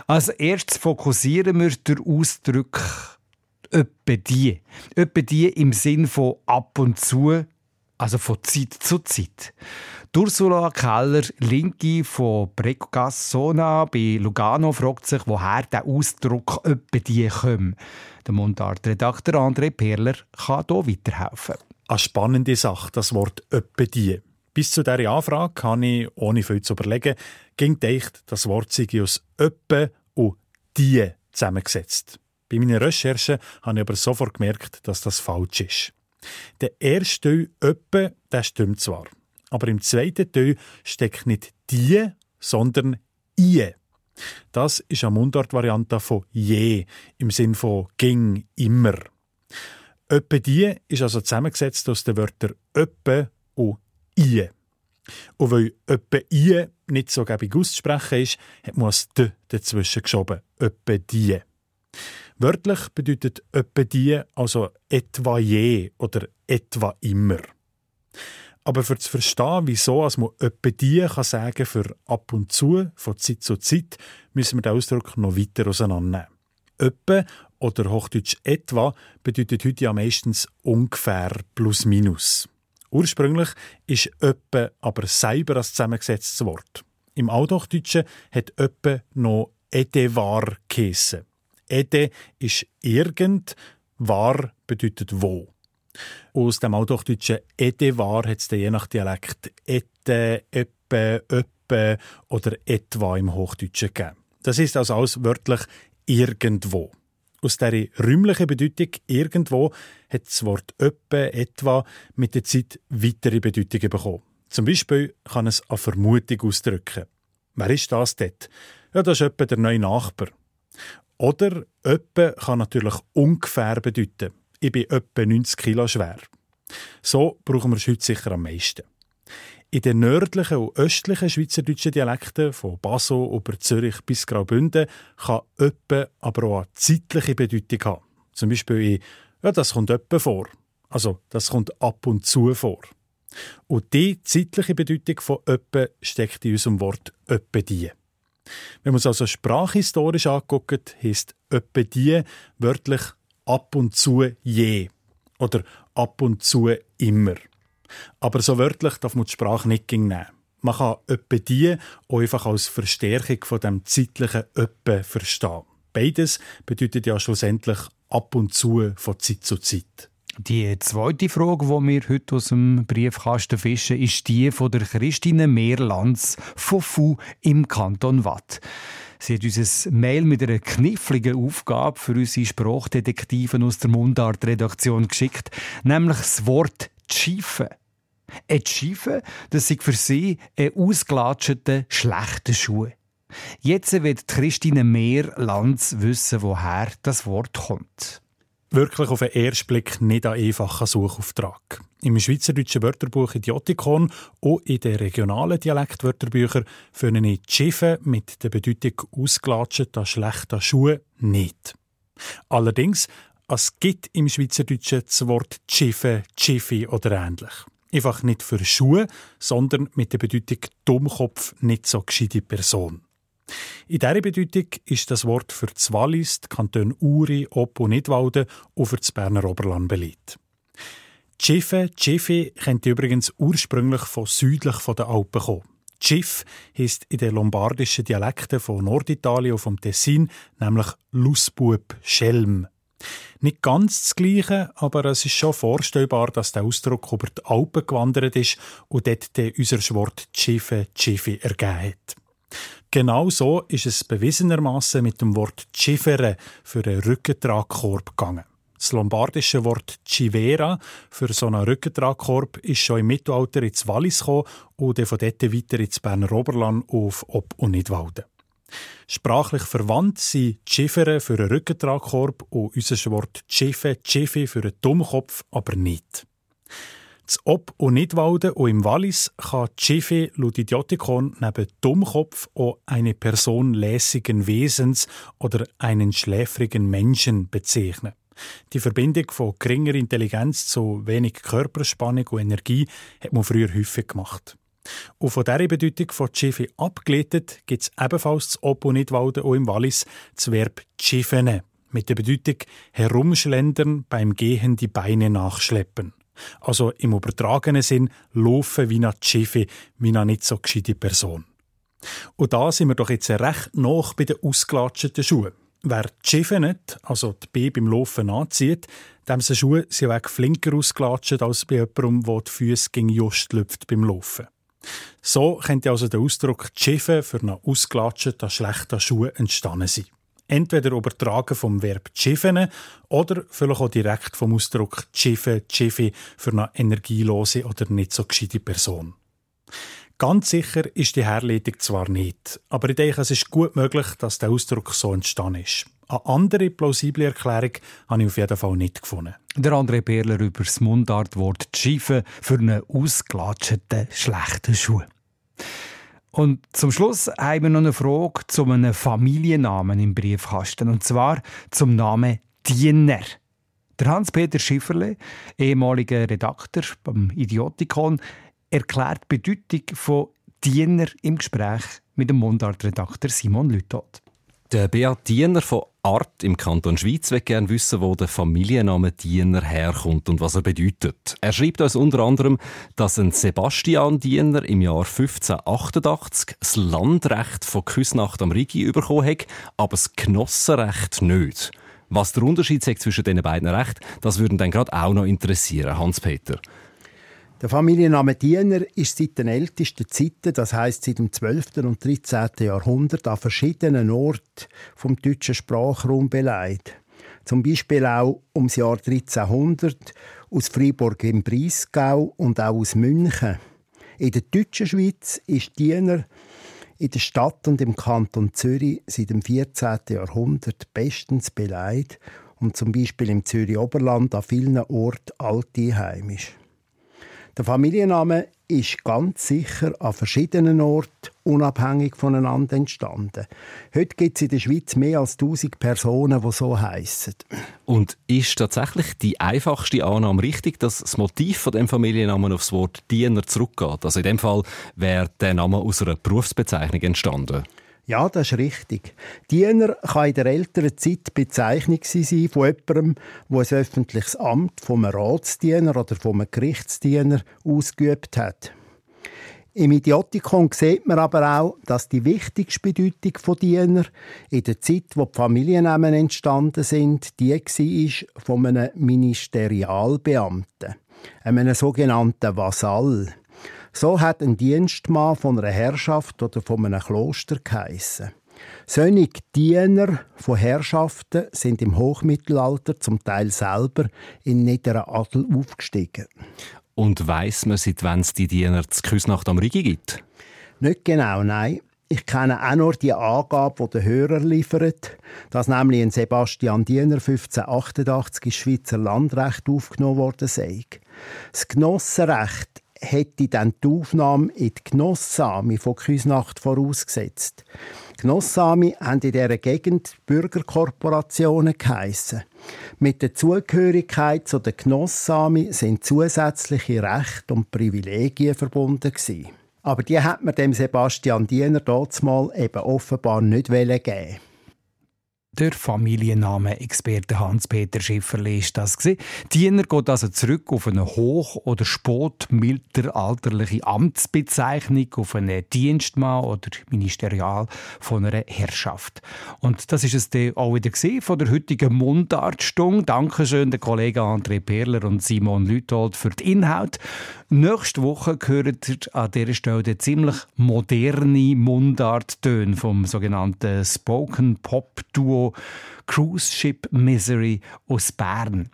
Als erstes fokussieren wir den Ausdruck «öppe die». «Öppe die» im Sinn von ab und zu, also von Zeit zu Zeit. Ursula Keller, Linke von Precogassona bei Lugano, fragt sich, woher der Ausdruck «öppe die» kommt. Der Mundartredakteur André Perler kann hier weiterhelfen. Eine spannende Sache, das Wort «öppe die». Bis zu dieser Anfrage habe ich, ohne viel zu überlegen, ging das Wort sei aus «öppe» «die» zusammengesetzt. Bei meinen Recherchen habe ich aber sofort gemerkt, dass das falsch ist. Der erste Teil «öppe», der stimmt zwar, aber im zweiten Teil steckt nicht «die», sondern «ie». Das ist eine Mundartvariante von «je», im Sinn von «ging», «immer». «Öppe die» ist also zusammengesetzt aus den Wörtern «öppe» und «ie». Und weil «öppe ie» nicht so gäbig auszusprechen ist, hat man das «d» dazwischen geschoben. «Öppe die». Wörtlich bedeutet «öppe die» also «etwa je» oder «etwa immer». Aber für zu verstehen, wieso als man «öppe die» kann sagen für «ab und zu», von Zeit zu Zeit, müssen wir den Ausdruck noch weiter auseinandernehmen. «Öppe» oder Hochdeutsch «etwa» bedeutet heute ja meistens ungefähr plus minus. Ursprünglich ist «öppe» aber selber als zusammengesetztes Wort. Im Althochdeutschen hat «öppe» noch «edevar» geheissen. «Ede» ist irgend, «war» bedeutet wo. Aus dem Althochdeutschen «edevar» hat es dann je nach Dialekt «ete», «öppe», «öppe» oder «etwa» im Hochdeutschen gegeben. Das ist also alles wörtlich «irgendwo». Aus dieser räumlichen Bedeutung irgendwo hat das Wort «öppe» etwa mit der Zeit weitere Bedeutungen bekommen. Zum Beispiel kann es eine Vermutung ausdrücken. Wer ist das dort? Ja, das ist etwa der neue Nachbar. Oder «öppe» kann natürlich ungefähr bedeuten. Ich bin etwa 90 Kilo schwer. So brauchen wir es heute sicher am meisten. In den nördlichen und östlichen schweizerdeutschen Dialekten, von Basel über Zürich bis Graubünden, kann «öppe» aber auch eine zeitliche Bedeutung haben. Zum Beispiel in «ja, das kommt öppe vor». Also, das kommt ab und zu vor. Und die zeitliche Bedeutung von «öppe» steckt in unserem Wort «öppe die». Wenn man es also sprachhistorisch anguckt, heisst «öppe die» wörtlich «ab und zu je» oder «ab und zu immer». Aber so wörtlich darf man die Sprache nicht nehmen. Man kann «öppe die» auch einfach als Verstärkung von dem zeitlichen «öppe» verstehen. Beides bedeutet ja schlussendlich ab und zu von Zeit zu Zeit. Die zweite Frage, die wir heute aus dem Briefkasten fischen, ist die von der Christine Meerlands von Fu im Kanton Watt. Sie hat uns ein Mail mit einer kniffligen Aufgabe für unsere Sprachdetektiven aus der Mundart-Redaktion geschickt, nämlich das Wort «Schiefe». Ein Schiefe, das ist für sie ein ausgelatschter, schlechter Schuh. Jetzt wird Christine Meerlands wissen, woher das Wort kommt wirklich auf den ersten Blick nicht ein einfacher Suchauftrag. Im schweizerdeutschen Wörterbuch Idiotikon und in den regionalen Dialektwörterbüchern finde ich Schiffe mit der Bedeutung ausgelatschter, schlechter Schuhe nicht. Allerdings, es gibt im Schweizerdeutschen das Wort Schiffe, Schiffi oder ähnlich. Einfach nicht für Schuhe, sondern mit der Bedeutung Dummkopf, nicht so gescheite Person. In dieser Bedeutung ist das Wort für das Wallis, die Kantone Uri, Ob und Nidwalden und für das Berner Oberland beliebt. Schiffe, Schiffe könnte übrigens ursprünglich von südlich von den Alpen kommen. Schiff heisst in den lombardischen Dialekten von Norditalien und vom Tessin nämlich Lusbub, Schelm. Nicht ganz das Gleiche, aber es ist schon vorstellbar, dass der Ausdruck über die Alpen gewandert ist und dort unser Wort Schiffe, Schiffe ergeben hat. Genau so ist es bewiesenermaßen mit dem Wort Chifere für einen Rückentragkorb gegangen. Das lombardische Wort Chivera für so einen Rückentragkorb ist schon im Mittelalter ins Wallis gekommen und von dort weiter ins Berner Oberland auf Ob- und Nidwalden. Sprachlich verwandt sind Chifere für einen Rückentragkorb und unser Wort Chiffe, Chiffi für einen Dummkopf aber nicht. Z Ob- und Nidwalden und im Wallis kann Schiffe Ludidiotikon neben Dummkopf auch eine Person lässigen Wesens oder einen schläfrigen Menschen bezeichnen. Die Verbindung von geringer Intelligenz zu wenig Körperspannung und Energie hat man früher häufig gemacht. Und von dieser Bedeutung von Schiffe abgeleitet gibt es ebenfalls zu Ob- und Nidwalden und im Wallis das Verb «schiffene» mit der Bedeutung herumschlendern, beim Gehen die Beine nachschleppen. Also im übertragenen Sinn laufen wie eine Schiffe, wie eine nicht so gescheite Person. Und da sind wir doch jetzt recht noch bei den ausgelatschten Schuhen. Wer die nicht, also die B beim Laufen anzieht, dem sind Schuhe sind flinker ausgelatscht als bei jemandem, der die Füße gegen just lüpft beim Laufen. So könnte also der Ausdruck Schiffe für einen ausgelatschten, schlechten Schuh entstanden sein. Entweder übertragen vom Verb «schiffen» oder vielleicht auch direkt vom Ausdruck «schiffe», «schiffi» für eine energielose oder nicht so gescheite Person. Ganz sicher ist die Herleitung zwar nicht, aber ich denke, es ist gut möglich, dass der Ausdruck so entstanden ist. Eine andere plausible Erklärung habe ich auf jeden Fall nicht gefunden. Der André Perler über das Mundartwort «Schiefe» für einen ausgelatschten, schlechten Schuh. Und zum Schluss haben wir noch eine Frage zu einem Familiennamen im Briefkasten. Und zwar zum Namen Diener. Der Hans-Peter Schifferle, ehemaliger Redakteur beim Idiotikon, erklärt die Bedeutung von Diener im Gespräch mit dem Mundart-Redakteur Simon Lütot. Der Beat Diener von Art im Kanton Schweiz will gerne wissen, wo der Familienname Diener herkommt und was er bedeutet. Er schreibt uns unter anderem, dass ein Sebastian Diener im Jahr 1588 das Landrecht von Küsnacht am Rigi bekommen hat, aber das Genossenrecht nicht. Was der Unterschied zwischen diesen beiden Rechten, das würde dann gerade auch noch interessieren, Hans-Peter. Der Familienname Diener ist seit den ältesten Zeiten, das heißt seit dem 12. und 13. Jahrhundert, an verschiedenen Orten vom deutschen Sprachraum beleidigt. Zum Beispiel auch ums Jahr 1300 aus Freiburg im Breisgau und auch aus München. In der deutschen Schweiz ist Diener in der Stadt und im Kanton Zürich seit dem 14. Jahrhundert bestens beleidigt und zum Beispiel im Zürich Oberland an vielen Orten alte heimisch. Der Familienname ist ganz sicher an verschiedenen Orten unabhängig voneinander entstanden. Heute gibt es in der Schweiz mehr als 1000 Personen, die so heißen. Und ist tatsächlich die einfachste Annahme richtig, dass das Motiv von dem Familiennamen aufs Wort Diener zurückgeht? Also in dem Fall wäre der Name aus einer Berufsbezeichnung entstanden. Ja, das ist richtig. Diener kann in der älteren Zeit Bezeichnung sein von jemandem, der ein öffentliches Amt vom Ratsdiener oder vom Gerichtsdiener ausgeübt hat. Im Idiotikon sieht man aber auch, dass die wichtigste Bedeutung von Diener in der Zeit, wo die Familiennamen entstanden sind, die war von einem Ministerialbeamten, einem sogenannten Vasall. So hat ein Dienstmann von einer Herrschaft oder von einem Kloster geheissen. Solche Diener von Herrschaften sind im Hochmittelalter zum Teil selber in niederen Adel aufgestiegen. Und weiss man, seit wann es die Diener zu Küsnacht am Rigi gibt? Nicht genau, nein. Ich kenne auch nur die Angabe, die der Hörer liefert, dass nämlich ein Sebastian Diener 1588 ins Schweizer Landrecht aufgenommen worden sei. Das Genossenrecht hätte dann die Aufnahme in die Genossami von Küsnacht vorausgesetzt. Genossami haben in dieser Gegend Bürgerkorporationen geheissen. Mit der Zugehörigkeit zu den Genossami sind zusätzliche Rechte und Privilegien verbunden gewesen. Aber die hat man dem Sebastian Diener mal eben offenbar nicht geben der Familienname-Experte Hans-Peter Schifferli ist das. Diener geht also zurück auf eine hoch- oder spätmittelalterliche Amtsbezeichnung, auf einen Dienstmann oder Ministerial von einer Herrschaft. Und das ist es dann auch wieder von der heutigen Mundartstunde. Dankeschön den Kollegen André Perler und Simon Lüthold für den Inhalt. Nächste Woche gehört an dieser Stelle den ziemlich moderne Mundart-Töne vom sogenannten Spoken Pop Duo Cruise Ship Misery aus Bern.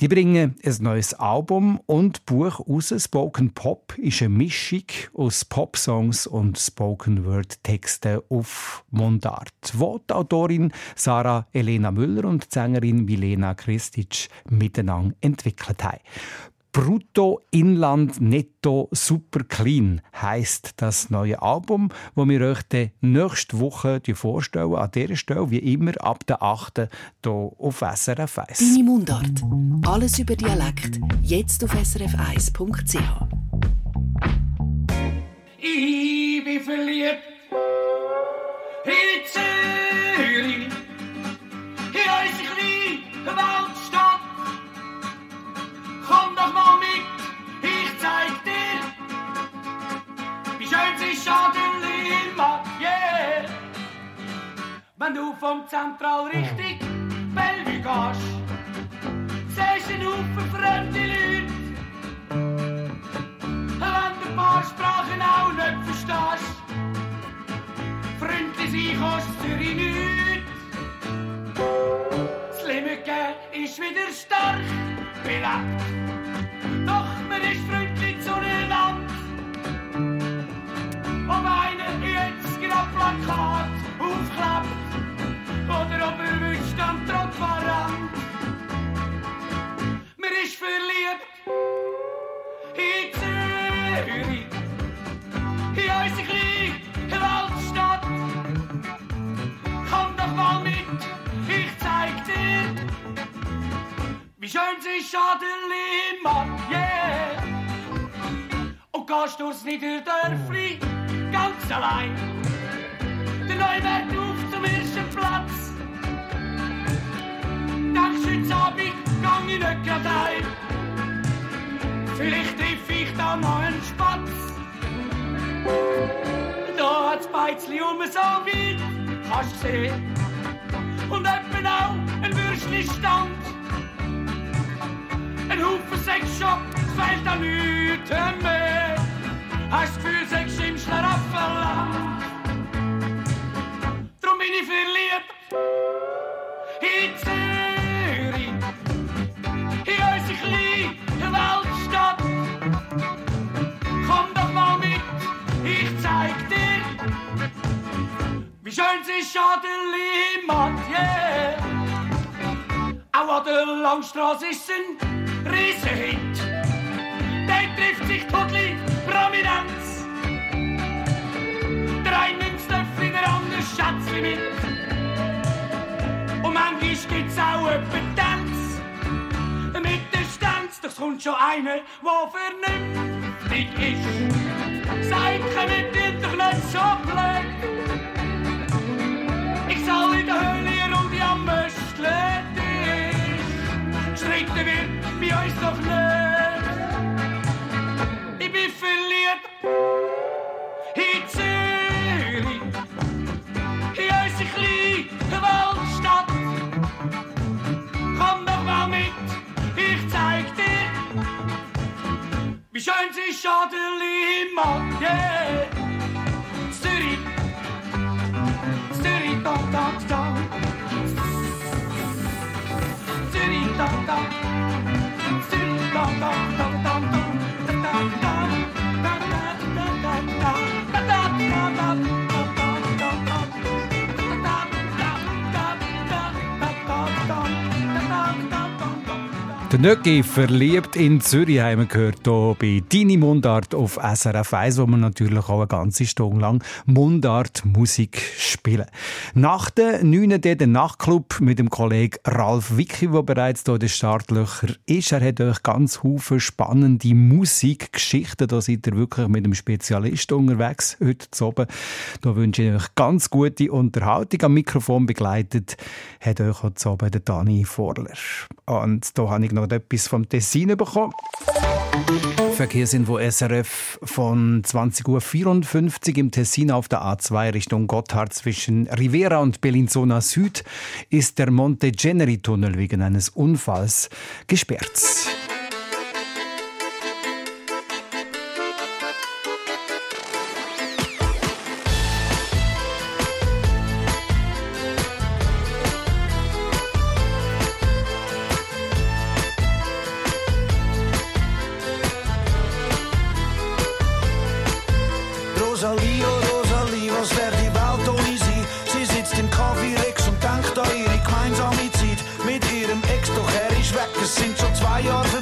Die bringen ein neues Album und Buch raus. Spoken Pop ist eine Mischung aus Popsongs und Spoken Word Texten auf Mundart, wo die Autorin Sarah Elena Müller und die Sängerin Milena Kristic miteinander entwickelt haben. Brutto Inland Netto Super Clean heißt das neue Album, wo wir euch dann nächste Woche vorstellen. An dieser Stelle, wie immer, ab der 8. hier auf SRF 1. Deine Mundart. Alles über Dialekt. Jetzt auf srf1.ch. Ich bin verliebt in Doch mal mit, ich zeig dir, wie schön sie Schadenli macht, yeah. Wenn du vom Zentral Richtung Bellevue gehst, siehst du einen Haufen fremde Leute. Wenn du ein paar Sprachen auch nicht verstehst, freundlich sein kostet Zürich nichts. Das Limmerke ist wieder stark belebt. Man ist freundlich zueinander. Ob einer jetzt wie schön sich Adelie macht, yeah. Und gehst durchs Niederdörfli ganz allein. Der Neuwert auf zum ersten Platz. Denkst du, heute Abend gang ich nicht grad heim. Vielleicht triff ich da noch einen Spatz. Da hat's Beizli um so weit, kannst sehen. Und etwa auch ein Würstchenstand. Ein es fehlt an nichts mehr. Hast das Gefühl, Sex im Schlaraffenland. Drum bin ich verliebt in Zürich, in unsere kleine Weltstadt. Komm doch mal mit, ich zeig dir, wie schön sich Adelie macht, yeah. Auch an der Langstrasse ist ein Riesenhit. Der trifft sich Tudli Prominenz. Der eine nimmt darf wieder anders Schätzchen mit. Und manchmal gibt's auch jemanden Tanz. Mit der Stanz, doch es kommt schon einer, der vernünftig ist. Seid, kommt ihr doch nicht so blöd. Wie schön sie Schadeli macht. Yeah. Zürich, Zürich, da, da, da. Zürich, da, da. Zürich, da, da, da, da, Der Nöcki verliebt in Zürich haben wir gehört hier bei Deine Mundart auf SRF 1, wo wir natürlich auch eine ganze Stunde lang Mundart-Musik spielen. Nach der 9. der Nachtclub mit dem Kollegen Ralf Wicki, der bereits hier in den Startlöcher ist. Er hat euch ganz viele spannende Musikgeschichten. Da seid ihr wirklich mit einem Spezialist unterwegs heute zu oben. Da wünsche ich euch ganz gute Unterhaltung. Am Mikrofon begleitet hat euch heute zu oben der Dani Vorler. Und da habe ich noch etwas vom Tessin bekommen. Verkehrsinfo SRF von 20.54 Uhr im Tessin auf der A2 Richtung Gotthard zwischen Rivera und Bellinzona Süd ist der Monte Generi Tunnel wegen eines Unfalls gesperrt. Sind schon zwei Jahre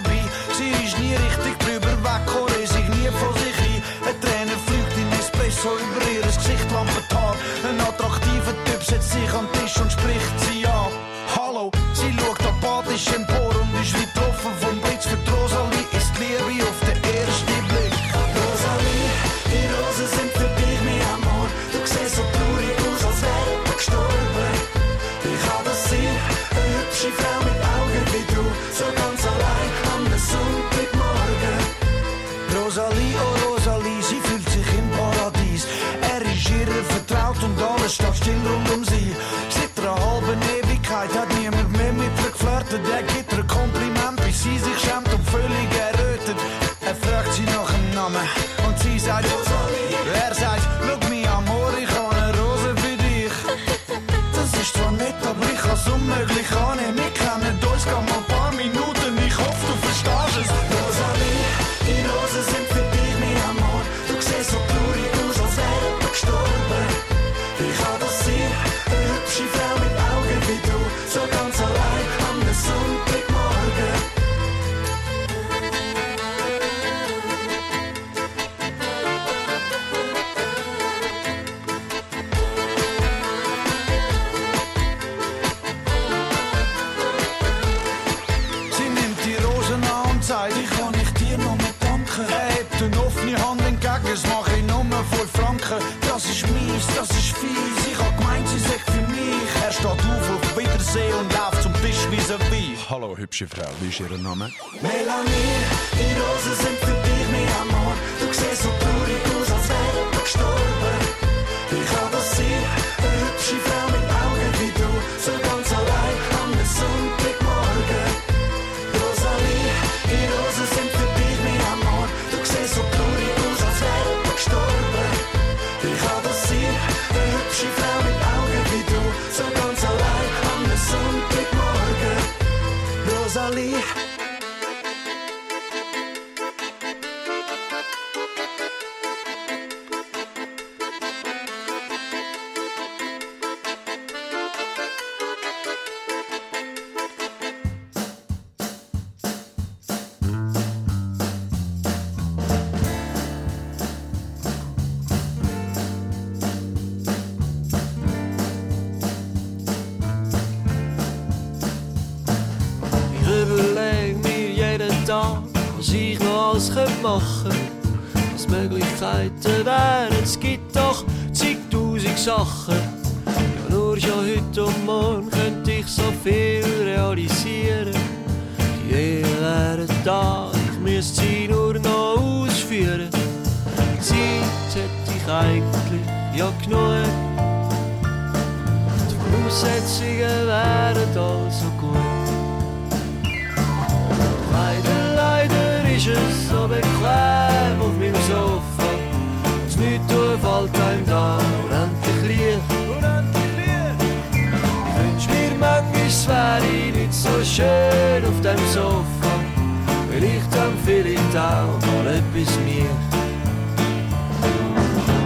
steht auf, auf Wiedersehen und läuft zum Tisch vis-à-vis. Hallo, hübsche Frau, wie ist Ihr Name? Melanie, die Rosen sind für dich, mein Amor. Du siehst so traurig aus, als wär du gestorben. Wie kann das sein? Eine hübsche Frau es so bequem auf meinem Sofa. Das nichts tun fällt einem da unendlich Licht. Ich wünsch mir manchmal, es wäre nicht so schön auf dem Sofa. Vielleicht dann vielleicht auch mal etwas mehr.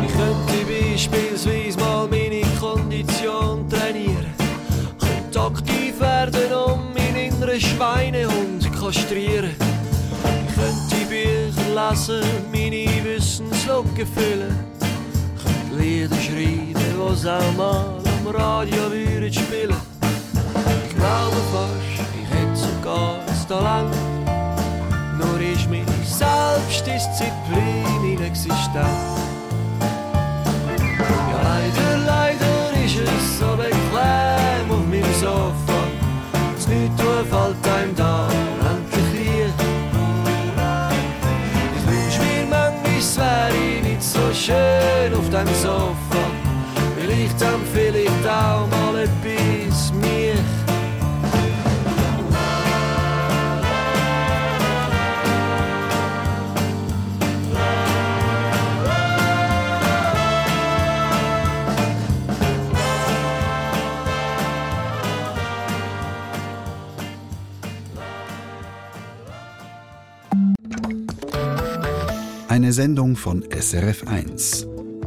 Ich könnte beispielsweise mal meine Kondition trainieren. Könnte aktiv werden und meinen inneren Schweinehund kastrieren. Ich lesen, meine Wissenslücke füllen. Könnte Lieder schreiben, was auch mal am Radio würden spielen. Ich glaube fast, ich hätte sogar das Talent. Nur ist meine Selbstdisziplin inexistent. Ja, leider, leider ist es so bequem auf meinem Sofa. Dem Sofa. Vielleicht dann vielleicht auch mal etwas mich. Eine Sendung von SRF1.